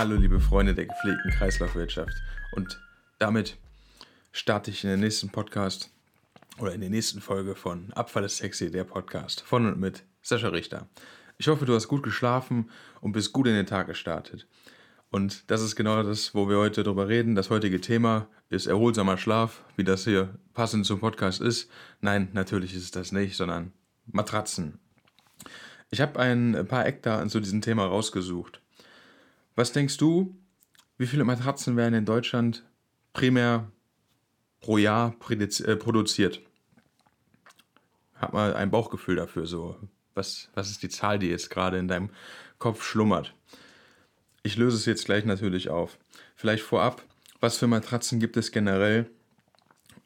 Hallo liebe Freunde der gepflegten Kreislaufwirtschaft. Und damit starte ich in den nächsten Podcast oder in der nächsten Folge von Abfall ist sexy, der Podcast von und mit Sascha Richter. Ich hoffe, du hast gut geschlafen und bist gut in den Tag gestartet. Und das ist genau das, wo wir heute drüber reden. Das heutige Thema ist erholsamer Schlaf, wie das hier passend zum Podcast ist. Nein, natürlich ist es das nicht, sondern Matratzen. Ich habe ein paar Eckdaten zu diesem Thema rausgesucht. Was denkst du, wie viele Matratzen werden in Deutschland primär pro Jahr äh, produziert? Hab mal ein Bauchgefühl dafür, so. Was, was ist die Zahl, die jetzt gerade in deinem Kopf schlummert? Ich löse es jetzt gleich natürlich auf. Vielleicht vorab, was für Matratzen gibt es generell?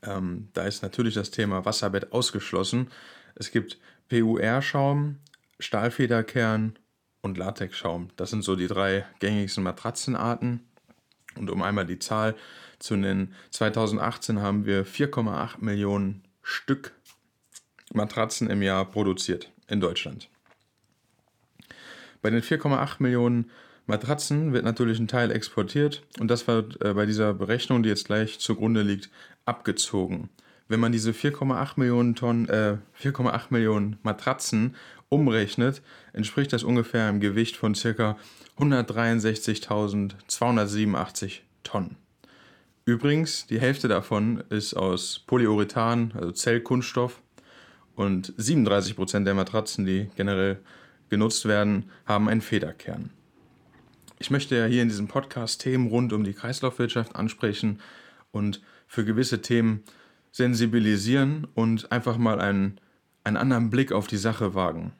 Ähm, da ist natürlich das Thema Wasserbett ausgeschlossen. Es gibt PUR-Schaum, Stahlfederkern und Latexschaum. Das sind so die drei gängigsten Matratzenarten. Und um einmal die Zahl zu nennen, 2018 haben wir 4,8 Millionen Stück Matratzen im Jahr produziert in Deutschland. Bei den 4,8 Millionen Matratzen wird natürlich ein Teil exportiert und das wird äh, bei dieser Berechnung, die jetzt gleich zugrunde liegt, abgezogen. Wenn man diese 4,8 Millionen äh, 4,8 Millionen Matratzen umrechnet, entspricht das ungefähr einem Gewicht von ca. 163.287 Tonnen. Übrigens, die Hälfte davon ist aus Polyurethan, also Zellkunststoff, und 37% der Matratzen, die generell genutzt werden, haben einen Federkern. Ich möchte ja hier in diesem Podcast Themen rund um die Kreislaufwirtschaft ansprechen und für gewisse Themen sensibilisieren und einfach mal einen, einen anderen Blick auf die Sache wagen.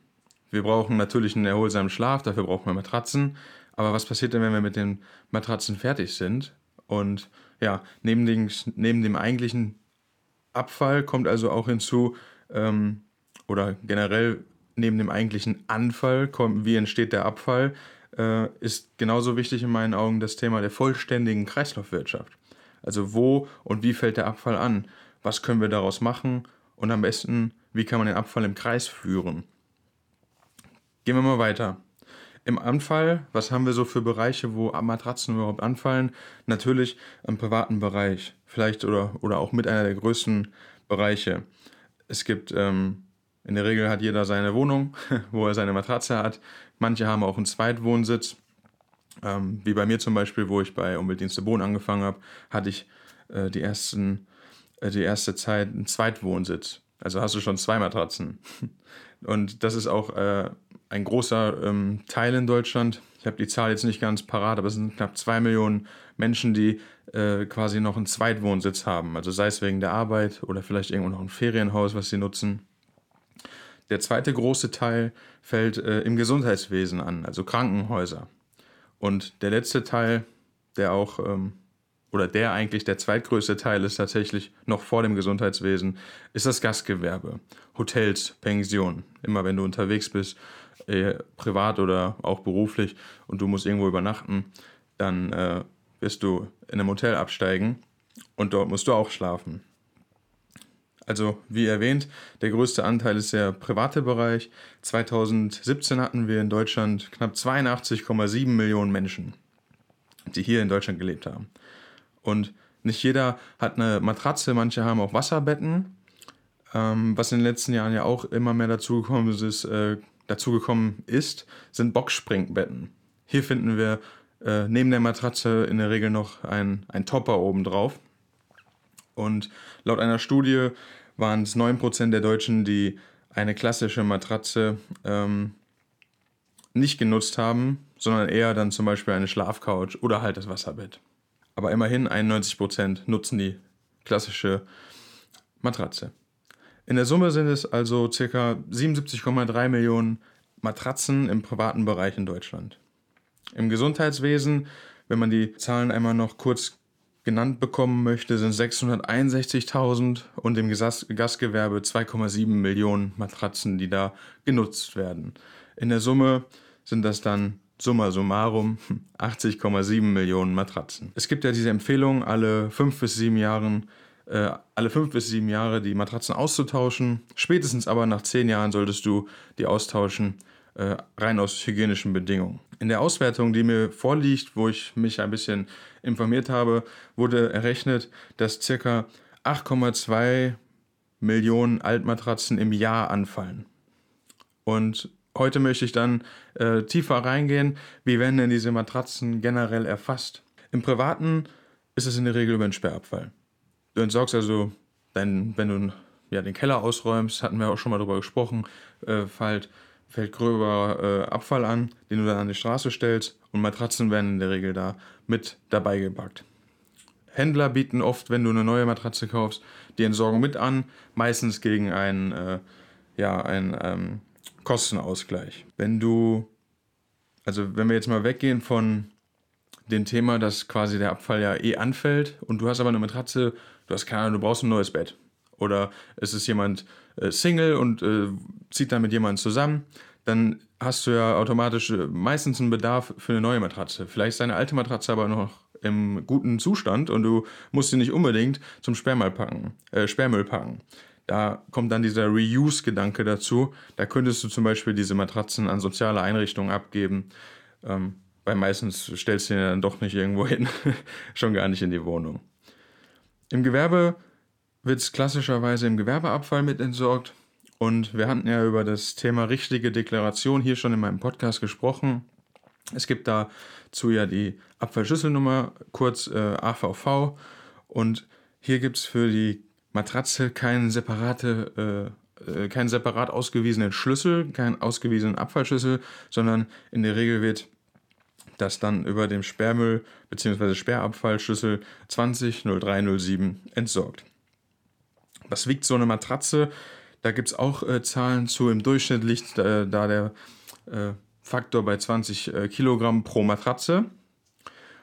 Wir brauchen natürlich einen erholsamen Schlaf, dafür brauchen wir Matratzen. Aber was passiert denn, wenn wir mit den Matratzen fertig sind? Und ja, neben, den, neben dem eigentlichen Abfall kommt also auch hinzu, ähm, oder generell neben dem eigentlichen Anfall, kommt, wie entsteht der Abfall, äh, ist genauso wichtig in meinen Augen das Thema der vollständigen Kreislaufwirtschaft. Also wo und wie fällt der Abfall an? Was können wir daraus machen? Und am besten, wie kann man den Abfall im Kreis führen? Gehen wir mal weiter. Im Anfall, was haben wir so für Bereiche, wo Matratzen überhaupt anfallen? Natürlich im privaten Bereich, vielleicht oder, oder auch mit einer der größten Bereiche. Es gibt ähm, in der Regel hat jeder seine Wohnung, wo er seine Matratze hat. Manche haben auch einen Zweitwohnsitz. Ähm, wie bei mir zum Beispiel, wo ich bei Umweltdienste Bohnen angefangen habe, hatte ich äh, die, ersten, äh, die erste Zeit einen Zweitwohnsitz. Also hast du schon zwei Matratzen. Und das ist auch äh, ein großer ähm, Teil in Deutschland. Ich habe die Zahl jetzt nicht ganz parat, aber es sind knapp zwei Millionen Menschen, die äh, quasi noch einen Zweitwohnsitz haben. Also sei es wegen der Arbeit oder vielleicht irgendwo noch ein Ferienhaus, was sie nutzen. Der zweite große Teil fällt äh, im Gesundheitswesen an, also Krankenhäuser. Und der letzte Teil, der auch, ähm, oder der eigentlich der zweitgrößte Teil ist tatsächlich noch vor dem Gesundheitswesen, ist das Gastgewerbe. Hotels, Pensionen. Immer wenn du unterwegs bist, äh, privat oder auch beruflich und du musst irgendwo übernachten, dann äh, wirst du in einem Hotel absteigen und dort musst du auch schlafen. Also wie erwähnt, der größte Anteil ist der private Bereich. 2017 hatten wir in Deutschland knapp 82,7 Millionen Menschen, die hier in Deutschland gelebt haben. Und nicht jeder hat eine Matratze, manche haben auch Wasserbetten. Ähm, was in den letzten Jahren ja auch immer mehr dazugekommen ist, äh, dazugekommen ist, sind Boxspringbetten. Hier finden wir äh, neben der Matratze in der Regel noch ein, ein Topper oben drauf. Und laut einer Studie waren es 9% der Deutschen, die eine klassische Matratze ähm, nicht genutzt haben, sondern eher dann zum Beispiel eine Schlafcouch oder halt das Wasserbett. Aber immerhin 91% nutzen die klassische Matratze. In der Summe sind es also ca. 77,3 Millionen Matratzen im privaten Bereich in Deutschland. Im Gesundheitswesen, wenn man die Zahlen einmal noch kurz genannt bekommen möchte, sind 661.000 und im Gastgewerbe 2,7 Millionen Matratzen, die da genutzt werden. In der Summe sind das dann summa summarum 80,7 Millionen Matratzen. Es gibt ja diese Empfehlung, alle fünf bis sieben Jahren äh, alle fünf bis sieben Jahre die Matratzen auszutauschen. Spätestens aber nach zehn Jahren solltest du die austauschen, äh, rein aus hygienischen Bedingungen. In der Auswertung, die mir vorliegt, wo ich mich ein bisschen informiert habe, wurde errechnet, dass ca. 8,2 Millionen Altmatratzen im Jahr anfallen. Und heute möchte ich dann äh, tiefer reingehen, wie werden denn diese Matratzen generell erfasst. Im Privaten ist es in der Regel über den Sperrabfall. Du entsorgst also, dein, wenn du ja, den Keller ausräumst, hatten wir auch schon mal darüber gesprochen, äh, fällt, fällt gröber äh, Abfall an, den du dann an die Straße stellst und Matratzen werden in der Regel da mit dabei gepackt. Händler bieten oft, wenn du eine neue Matratze kaufst, die Entsorgung mit an, meistens gegen einen, äh, ja, einen ähm, Kostenausgleich. Wenn du, also wenn wir jetzt mal weggehen von dem Thema, dass quasi der Abfall ja eh anfällt und du hast aber eine Matratze, du hast keine Ahnung, du brauchst ein neues Bett. Oder es ist jemand äh, Single und äh, zieht dann mit jemandem zusammen, dann hast du ja automatisch äh, meistens einen Bedarf für eine neue Matratze. Vielleicht ist deine alte Matratze aber noch im guten Zustand und du musst sie nicht unbedingt zum Sperrmüll packen. Äh, Sperrmüll packen. Da kommt dann dieser Reuse-Gedanke dazu. Da könntest du zum Beispiel diese Matratzen an soziale Einrichtungen abgeben. Ähm, weil meistens stellst du ihn dann doch nicht irgendwo hin, schon gar nicht in die Wohnung. Im Gewerbe wird es klassischerweise im Gewerbeabfall mit entsorgt. Und wir hatten ja über das Thema richtige Deklaration hier schon in meinem Podcast gesprochen. Es gibt dazu ja die Abfallschlüsselnummer, kurz äh, AVV. Und hier gibt es für die Matratze keinen, separate, äh, äh, keinen separat ausgewiesenen Schlüssel, keinen ausgewiesenen Abfallschlüssel, sondern in der Regel wird das dann über dem Sperrmüll bzw. Sperrabfallschlüssel 200307 entsorgt. Was wiegt so eine Matratze? Da gibt es auch äh, Zahlen zu. Im Durchschnitt liegt äh, da der äh, Faktor bei 20 äh, Kilogramm pro Matratze.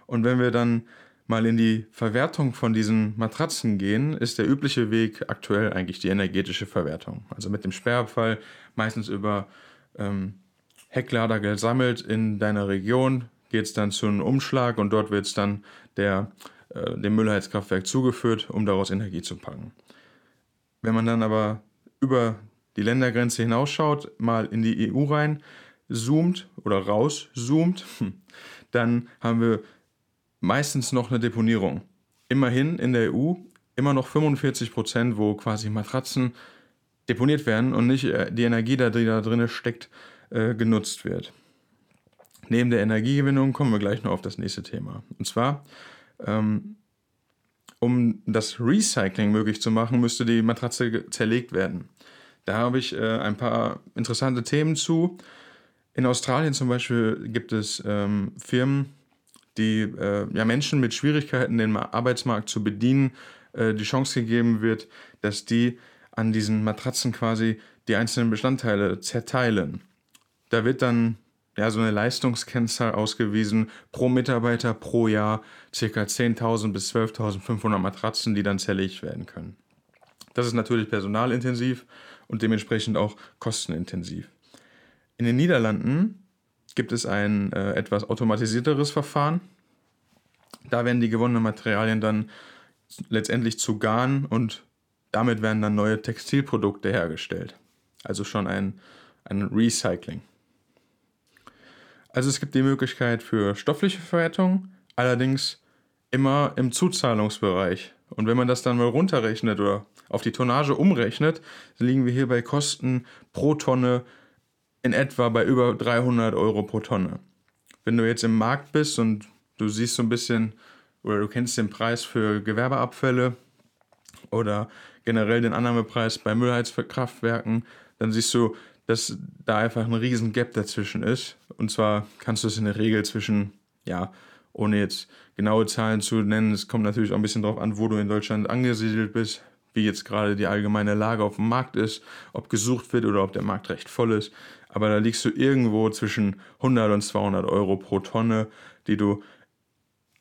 Und wenn wir dann mal in die Verwertung von diesen Matratzen gehen, ist der übliche Weg aktuell eigentlich die energetische Verwertung. Also mit dem Sperrabfall meistens über ähm, Hecklader gesammelt in deiner Region, geht es dann zu einem Umschlag und dort wird es dann der, äh, dem Müllheizkraftwerk zugeführt, um daraus Energie zu packen. Wenn man dann aber über die Ländergrenze hinausschaut, mal in die EU rein, zoomt oder rauszoomt, dann haben wir meistens noch eine Deponierung. Immerhin in der EU immer noch 45 Prozent, wo quasi Matratzen deponiert werden und nicht äh, die Energie, die da drin steckt, äh, genutzt wird. Neben der Energiegewinnung kommen wir gleich noch auf das nächste Thema. Und zwar, ähm, um das Recycling möglich zu machen, müsste die Matratze zerlegt werden. Da habe ich äh, ein paar interessante Themen zu. In Australien zum Beispiel gibt es ähm, Firmen, die äh, ja, Menschen mit Schwierigkeiten, den Arbeitsmarkt zu bedienen, äh, die Chance gegeben wird, dass die an diesen Matratzen quasi die einzelnen Bestandteile zerteilen. Da wird dann ja, so eine Leistungskennzahl ausgewiesen, pro Mitarbeiter pro Jahr ca. 10.000 bis 12.500 Matratzen, die dann zerlegt werden können. Das ist natürlich personalintensiv und dementsprechend auch kostenintensiv. In den Niederlanden gibt es ein äh, etwas automatisierteres Verfahren. Da werden die gewonnenen Materialien dann letztendlich zu Garn und damit werden dann neue Textilprodukte hergestellt. Also schon ein, ein Recycling. Also es gibt die Möglichkeit für stoffliche Verwertung, allerdings immer im Zuzahlungsbereich. Und wenn man das dann mal runterrechnet oder auf die Tonnage umrechnet, liegen wir hier bei Kosten pro Tonne in etwa bei über 300 Euro pro Tonne. Wenn du jetzt im Markt bist und du siehst so ein bisschen oder du kennst den Preis für Gewerbeabfälle oder generell den Annahmepreis bei Müllheizkraftwerken, dann siehst du, dass da einfach ein riesen Gap dazwischen ist. Und zwar kannst du es in der Regel zwischen, ja, ohne jetzt genaue Zahlen zu nennen, es kommt natürlich auch ein bisschen darauf an, wo du in Deutschland angesiedelt bist, wie jetzt gerade die allgemeine Lage auf dem Markt ist, ob gesucht wird oder ob der Markt recht voll ist. Aber da liegst du irgendwo zwischen 100 und 200 Euro pro Tonne, die du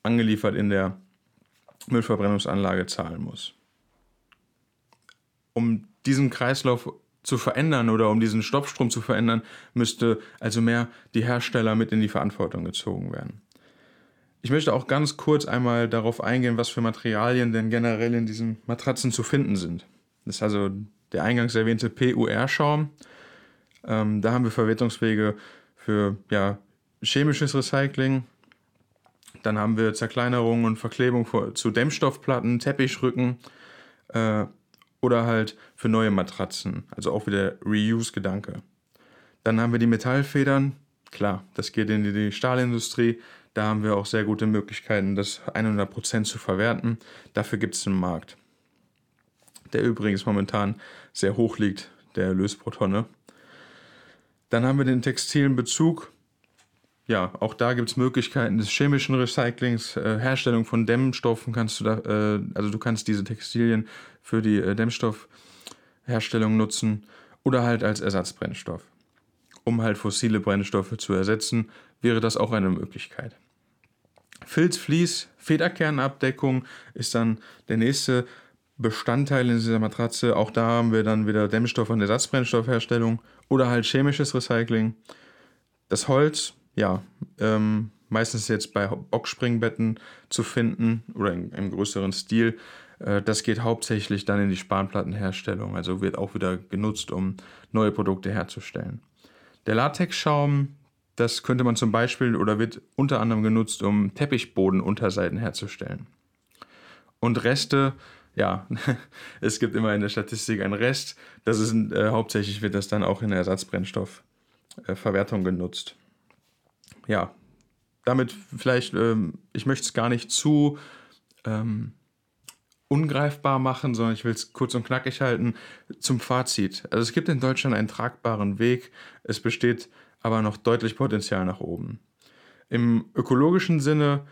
angeliefert in der Müllverbrennungsanlage zahlen musst. Um diesen Kreislauf zu verändern oder um diesen Stoffstrom zu verändern, müsste also mehr die Hersteller mit in die Verantwortung gezogen werden. Ich möchte auch ganz kurz einmal darauf eingehen, was für Materialien denn generell in diesen Matratzen zu finden sind. Das ist also der eingangs erwähnte PUR-Schaum, Ähm, da haben wir Verwertungswege für ja, chemisches Recycling. Dann haben wir Zerkleinerung und Verklebung zu Dämmstoffplatten, Teppichrücken äh, oder halt für neue Matratzen. Also auch wieder Reuse-Gedanke. Dann haben wir die Metallfedern. Klar, das geht in die Stahlindustrie. Da haben wir auch sehr gute Möglichkeiten, das 100% zu verwerten. Dafür gibt es einen Markt, der übrigens momentan sehr hoch liegt, der Erlös pro Tonne. Dann haben wir den textilen Bezug. Ja, auch da gibt es Möglichkeiten des chemischen Recyclings, äh, Herstellung von Dämmstoffen kannst du da, äh, also du kannst diese Textilien für die äh, Dämmstoffherstellung nutzen oder halt als Ersatzbrennstoff. Um halt fossile Brennstoffe zu ersetzen, wäre das auch eine Möglichkeit. Filz, Vlies, Federkernabdeckung ist dann der nächste Bestandteil in dieser Matratze. Auch da haben wir dann wieder Dämmstoff- und Ersatzbrennstoffherstellung oder halt chemisches Recycling. Das Holz, ja, ähm, meistens jetzt bei Boxspringbetten zu finden oder in, im größeren Stil. Äh, das geht hauptsächlich dann in die Spanplattenherstellung, also wird auch wieder genutzt, um neue Produkte herzustellen. Der Latexschaum, das könnte man zum Beispiel oder wird unter anderem genutzt, um Teppichbodenunterseiten herzustellen. Und Reste, ja, es gibt immer in der Statistik einen Rest. Das ist äh, hauptsächlich wird das dann auch in der Ersatzbrennstoffverwertung äh, genutzt. Ja, damit vielleicht, ähm, ich möchte es gar nicht zu ähm, ungreifbar machen, sondern ich will es kurz und knackig halten zum Fazit. Also es gibt in Deutschland einen tragbaren Weg, es besteht aber noch deutlich Potenzial nach oben. Im ökologischen Sinne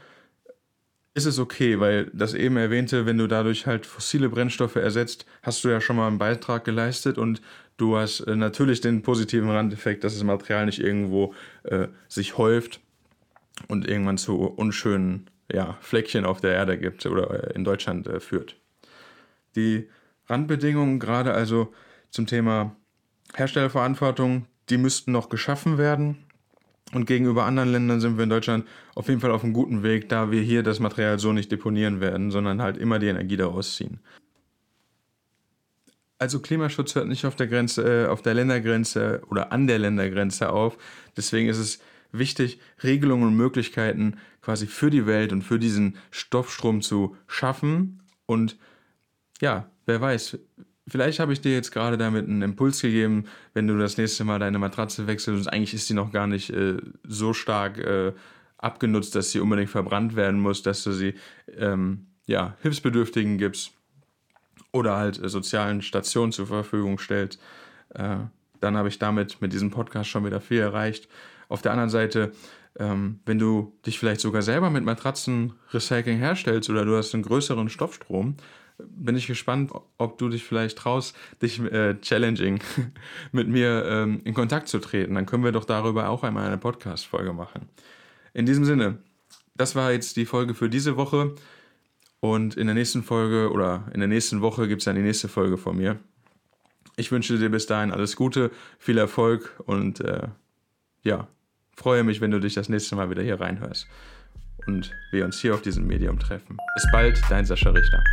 ist es okay, weil das eben erwähnte, wenn du dadurch halt fossile Brennstoffe ersetzt, hast du ja schon mal einen Beitrag geleistet und du hast äh, natürlich den positiven Randeffekt, dass das Material nicht irgendwo äh, sich häuft und irgendwann zu unschönen ja, Fleckchen auf der Erde gibt oder äh, in Deutschland äh, führt. Die Randbedingungen, gerade also zum Thema Herstellerverantwortung, die müssten noch geschaffen werden. Und gegenüber anderen Ländern sind wir in Deutschland auf jeden Fall auf einem guten Weg, da wir hier das Material so nicht deponieren werden, sondern halt immer die Energie daraus ziehen. Also Klimaschutz hört nicht auf der Grenze, äh, auf der Ländergrenze oder an der Ländergrenze auf. Deswegen ist es wichtig, Regelungen und Möglichkeiten quasi für die Welt und für diesen Stoffstrom zu schaffen. Und ja, wer weiß, vielleicht habe ich dir jetzt gerade damit einen Impuls gegeben, wenn du das nächste Mal deine Matratze wechselst und eigentlich ist sie noch gar nicht äh, so stark äh, abgenutzt, dass sie unbedingt verbrannt werden muss, dass du sie ähm, ja, Hilfsbedürftigen gibst oder halt äh, sozialen Stationen zur Verfügung stellst. Äh, dann habe ich damit mit diesem Podcast schon wieder viel erreicht. Auf der anderen Seite, ähm, wenn du dich vielleicht sogar selber mit Matratzenrecycling herstellst oder du hast einen größeren Stoffstrom, bin ich gespannt, ob du dich vielleicht traust, dich äh, challenging mit mir ähm, in Kontakt zu treten. Dann können wir doch darüber auch einmal eine Podcast-Folge machen. In diesem Sinne, das war jetzt die Folge für diese Woche. Und in der nächsten Folge oder in der nächsten Woche gibt es dann die nächste Folge von mir. Ich wünsche dir bis dahin alles Gute, viel Erfolg und äh, ja, freue mich, wenn du dich das nächste Mal wieder hier reinhörst und wir uns hier auf diesem Medium treffen. Bis bald, dein Sascha Richter.